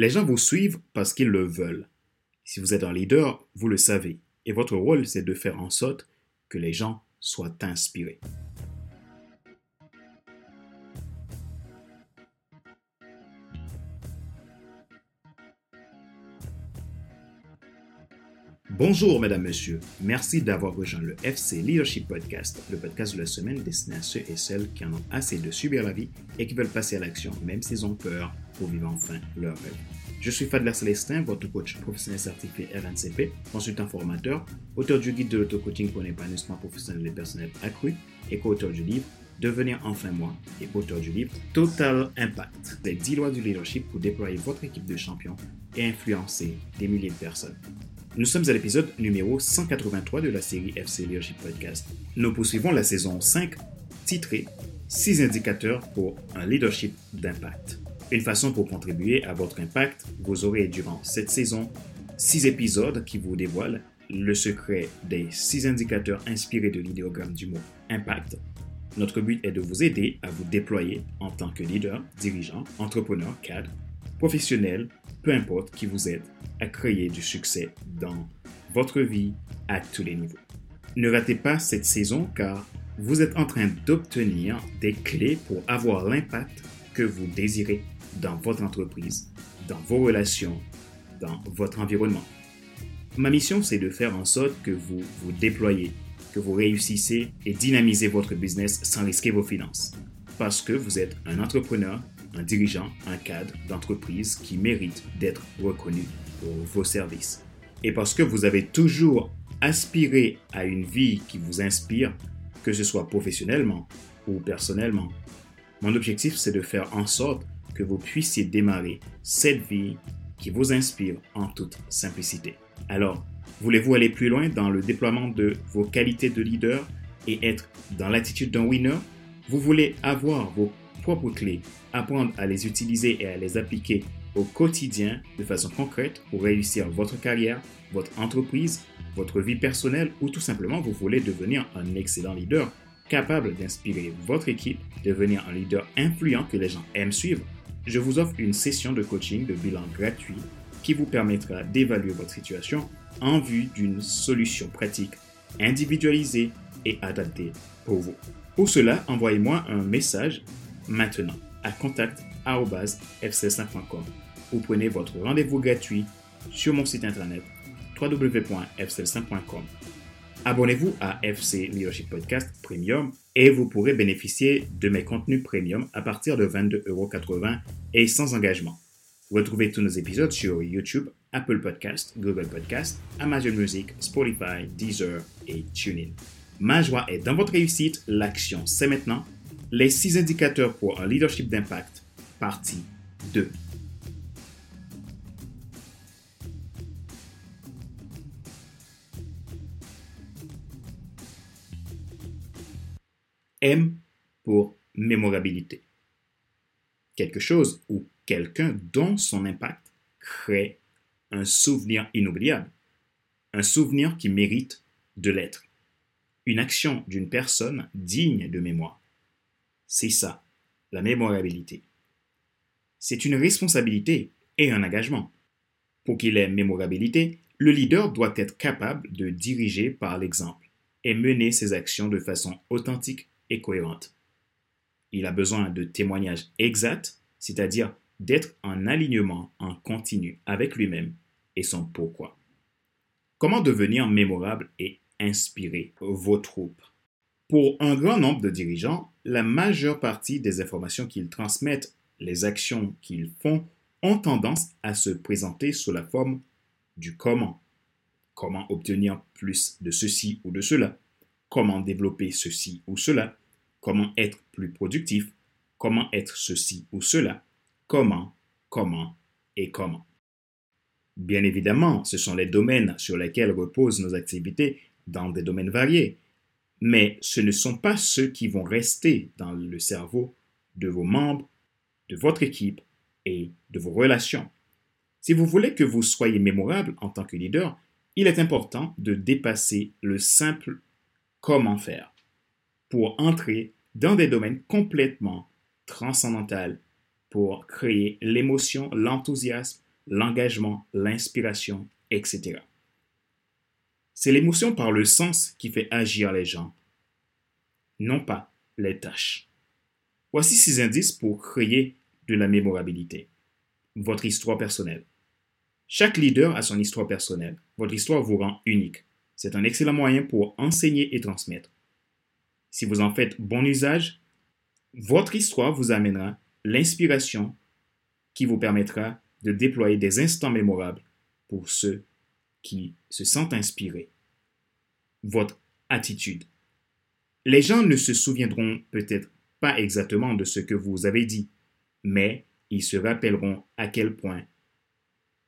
Les gens vous suivent parce qu'ils le veulent. Si vous êtes un leader, vous le savez. Et votre rôle, c'est de faire en sorte que les gens soient inspirés. Bonjour, mesdames, messieurs. Merci d'avoir rejoint le FC Leadership Podcast, le podcast de la semaine destiné à ceux et celles qui en ont assez de subir la vie et qui veulent passer à l'action, même s'ils ont peur, pour vivre enfin leur rêve. Je suis Fadler Célestin, votre coach professionnel certifié RNCP, consultant formateur, auteur du guide de l'auto-coaching pour l'épanouissement professionnel et personnel accru et co-auteur du livre Devenir enfin moi et auteur du livre Total Impact, les 10 lois du leadership pour déployer votre équipe de champions et influencer des milliers de personnes. Nous sommes à l'épisode numéro 183 de la série FC Leadership Podcast. Nous poursuivons la saison 5 titrée 6 indicateurs pour un leadership d'impact. Une façon pour contribuer à votre impact, vous aurez durant cette saison 6 épisodes qui vous dévoilent le secret des 6 indicateurs inspirés de l'idéogramme du mot impact. Notre but est de vous aider à vous déployer en tant que leader, dirigeant, entrepreneur, cadre, professionnel, peu importe qui vous êtes à créer du succès dans votre vie à tous les niveaux. Ne ratez pas cette saison car vous êtes en train d'obtenir des clés pour avoir l'impact que vous désirez dans votre entreprise, dans vos relations, dans votre environnement. Ma mission, c'est de faire en sorte que vous vous déployez, que vous réussissez et dynamisez votre business sans risquer vos finances. Parce que vous êtes un entrepreneur, un dirigeant, un cadre d'entreprise qui mérite d'être reconnu pour vos services. Et parce que vous avez toujours aspiré à une vie qui vous inspire, que ce soit professionnellement ou personnellement. Mon objectif, c'est de faire en sorte que vous puissiez démarrer cette vie qui vous inspire en toute simplicité. Alors, voulez-vous aller plus loin dans le déploiement de vos qualités de leader et être dans l'attitude d'un winner? Vous voulez avoir vos propres clés, apprendre à les utiliser et à les appliquer au quotidien de façon concrète pour réussir votre carrière, votre entreprise, votre vie personnelle ou tout simplement vous voulez devenir un excellent leader capable d'inspirer votre équipe, devenir un leader influent que les gens aiment suivre, je vous offre une session de coaching de bilan gratuit qui vous permettra d'évaluer votre situation en vue d'une solution pratique, individualisée et adaptée pour vous. Pour cela, envoyez-moi un message maintenant à contact.fc5.com ou prenez votre rendez-vous gratuit sur mon site internet www.fc5.com. Abonnez-vous à FC Leadership Podcast Premium et vous pourrez bénéficier de mes contenus premium à partir de 22,80€ et sans engagement. Retrouvez tous nos épisodes sur YouTube, Apple Podcast, Google Podcast, Amazon Music, Spotify, Deezer et TuneIn. Ma joie est dans votre réussite, l'action c'est maintenant. Les 6 indicateurs pour un leadership d'impact, partie 2. M pour mémorabilité. Quelque chose ou quelqu'un dont son impact crée un souvenir inoubliable, un souvenir qui mérite de l'être, une action d'une personne digne de mémoire. C'est ça, la mémorabilité. C'est une responsabilité et un engagement. Pour qu'il ait mémorabilité, le leader doit être capable de diriger par l'exemple et mener ses actions de façon authentique et cohérente. Il a besoin de témoignages exacts, c'est-à-dire d'être en alignement en continu avec lui-même et son pourquoi. Comment devenir mémorable et inspirer vos troupes? Pour un grand nombre de dirigeants, la majeure partie des informations qu'ils transmettent, les actions qu'ils font, ont tendance à se présenter sous la forme du comment. Comment obtenir plus de ceci ou de cela. Comment développer ceci ou cela, comment être plus productif, comment être ceci ou cela, comment, comment et comment. Bien évidemment, ce sont les domaines sur lesquels reposent nos activités dans des domaines variés, mais ce ne sont pas ceux qui vont rester dans le cerveau de vos membres, de votre équipe et de vos relations. Si vous voulez que vous soyez mémorable en tant que leader, il est important de dépasser le simple comment faire pour entrer dans des domaines complètement transcendantaux pour créer l'émotion, l'enthousiasme, l'engagement, l'inspiration, etc. C'est l'émotion par le sens qui fait agir les gens, non pas les tâches. Voici six indices pour créer de la mémorabilité. Votre histoire personnelle. Chaque leader a son histoire personnelle. Votre histoire vous rend unique. C'est un excellent moyen pour enseigner et transmettre. Si vous en faites bon usage, votre histoire vous amènera l'inspiration qui vous permettra de déployer des instants mémorables pour ceux qui se sentent inspirés. Votre attitude. Les gens ne se souviendront peut-être pas exactement de ce que vous avez dit, mais ils se rappelleront à quel point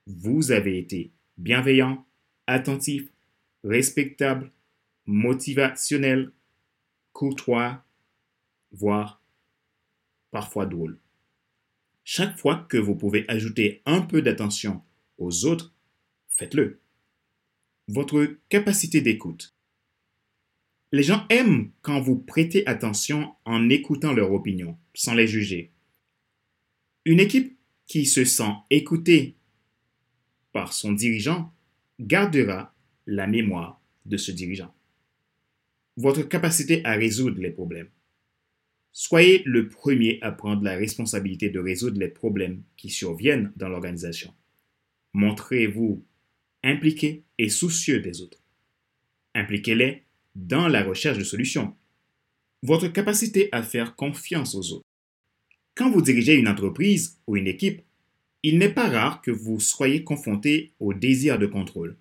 vous avez été bienveillant, attentif, respectable, motivationnel, courtois, voire parfois drôle. Chaque fois que vous pouvez ajouter un peu d'attention aux autres, faites-le. Votre capacité d'écoute. Les gens aiment quand vous prêtez attention en écoutant leur opinion, sans les juger. Une équipe qui se sent écoutée par son dirigeant gardera la mémoire de ce dirigeant. Votre capacité à résoudre les problèmes. Soyez le premier à prendre la responsabilité de résoudre les problèmes qui surviennent dans l'organisation. Montrez-vous impliqué et soucieux des autres. Impliquez-les dans la recherche de solutions. Votre capacité à faire confiance aux autres. Quand vous dirigez une entreprise ou une équipe, il n'est pas rare que vous soyez confronté au désir de contrôle.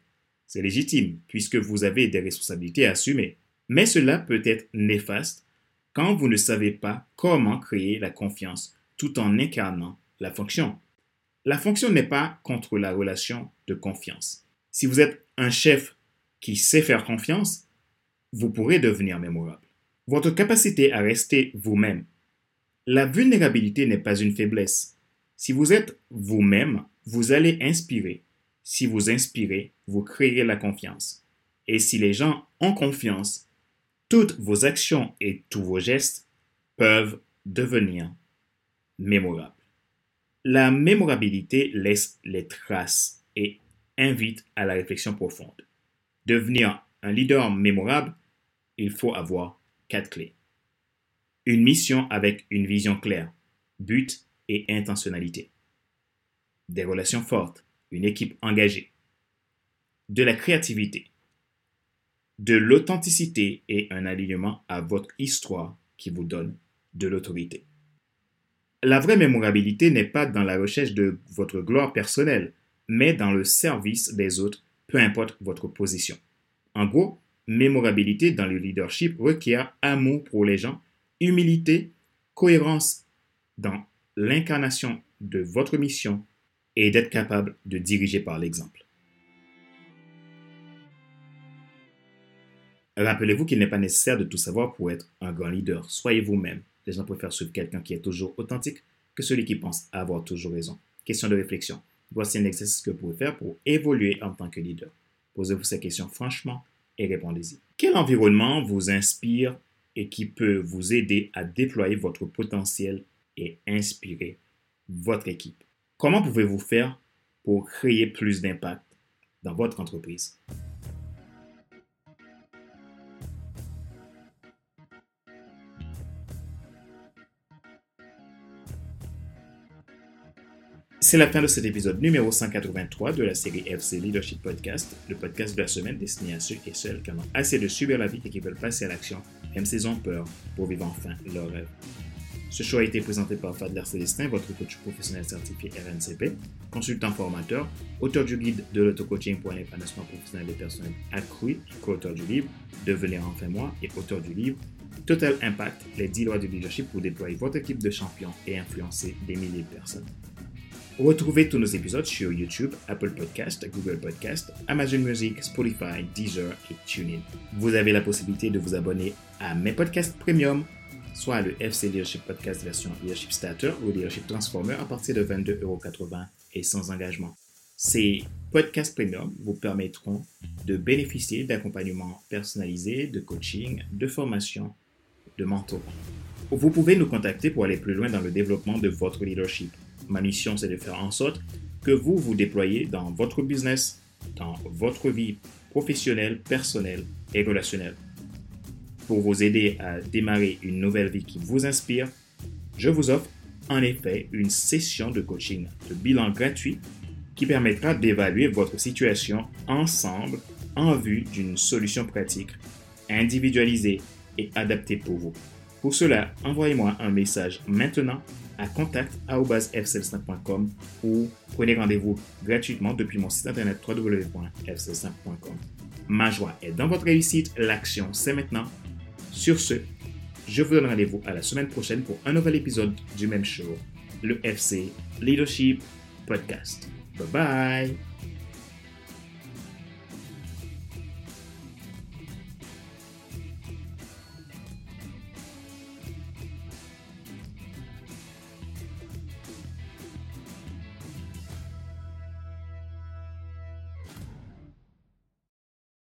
C'est légitime puisque vous avez des responsabilités à assumer. Mais cela peut être néfaste quand vous ne savez pas comment créer la confiance tout en incarnant la fonction. La fonction n'est pas contre la relation de confiance. Si vous êtes un chef qui sait faire confiance, vous pourrez devenir mémorable. Votre capacité à rester vous-même. La vulnérabilité n'est pas une faiblesse. Si vous êtes vous-même, vous allez inspirer. Si vous inspirez, vous créerez la confiance. Et si les gens ont confiance, toutes vos actions et tous vos gestes peuvent devenir mémorables. La mémorabilité laisse les traces et invite à la réflexion profonde. Devenir un leader mémorable, il faut avoir quatre clés. Une mission avec une vision claire, but et intentionnalité. Des relations fortes, une équipe engagée. De la créativité. De l'authenticité et un alignement à votre histoire qui vous donne de l'autorité. La vraie mémorabilité n'est pas dans la recherche de votre gloire personnelle, mais dans le service des autres, peu importe votre position. En gros, mémorabilité dans le leadership requiert amour pour les gens, humilité, cohérence dans l'incarnation de votre mission et d'être capable de diriger par l'exemple. Rappelez-vous qu'il n'est pas nécessaire de tout savoir pour être un grand leader. Soyez vous-même. Les gens préfèrent suivre quelqu'un qui est toujours authentique que celui qui pense avoir toujours raison. Question de réflexion. Voici un exercice que vous pouvez faire pour évoluer en tant que leader. Posez-vous ces questions franchement et répondez-y. Quel environnement vous inspire et qui peut vous aider à déployer votre potentiel et inspirer votre équipe? Comment pouvez-vous faire pour créer plus d'impact dans votre entreprise? C'est la fin de cet épisode numéro 183 de la série FC Leadership Podcast, le podcast de la semaine destiné à ceux et celles qui en ont assez de subir la vie et qui veulent passer à l'action, même s'ils ont peur, pour vivre enfin leur rêve. Ce show a été présenté par Fadler Célestin, votre coach professionnel certifié RNCP, consultant formateur, auteur du guide de l'auto-coaching pour un épanouissement professionnel des personnes accru, co-auteur du livre Devenir enfin moi et auteur du livre Total Impact, les 10 lois du leadership pour déployer votre équipe de champions et influencer des milliers de personnes. Retrouvez tous nos épisodes sur YouTube, Apple Podcast, Google Podcast, Amazon Music, Spotify, Deezer et TuneIn. Vous avez la possibilité de vous abonner à mes podcasts premium, soit le FC Leadership Podcast version Leadership Starter ou Leadership Transformer à partir de 22,80€ et sans engagement. Ces podcasts premium vous permettront de bénéficier d'accompagnement personnalisé, de coaching, de formation, de mentoring. Vous pouvez nous contacter pour aller plus loin dans le développement de votre leadership. Ma mission, c'est de faire en sorte que vous vous déployez dans votre business, dans votre vie professionnelle, personnelle et relationnelle. Pour vous aider à démarrer une nouvelle vie qui vous inspire, je vous offre en effet une session de coaching de bilan gratuit qui permettra d'évaluer votre situation ensemble en vue d'une solution pratique, individualisée et adaptée pour vous. Pour cela, envoyez-moi un message maintenant à contact.fcl5.com ou prenez rendez-vous gratuitement depuis mon site internet www.fcl5.com. Ma joie est dans votre réussite, l'action c'est maintenant. Sur ce, je vous donne rendez-vous à la semaine prochaine pour un nouvel épisode du même show, le FC Leadership Podcast. Bye bye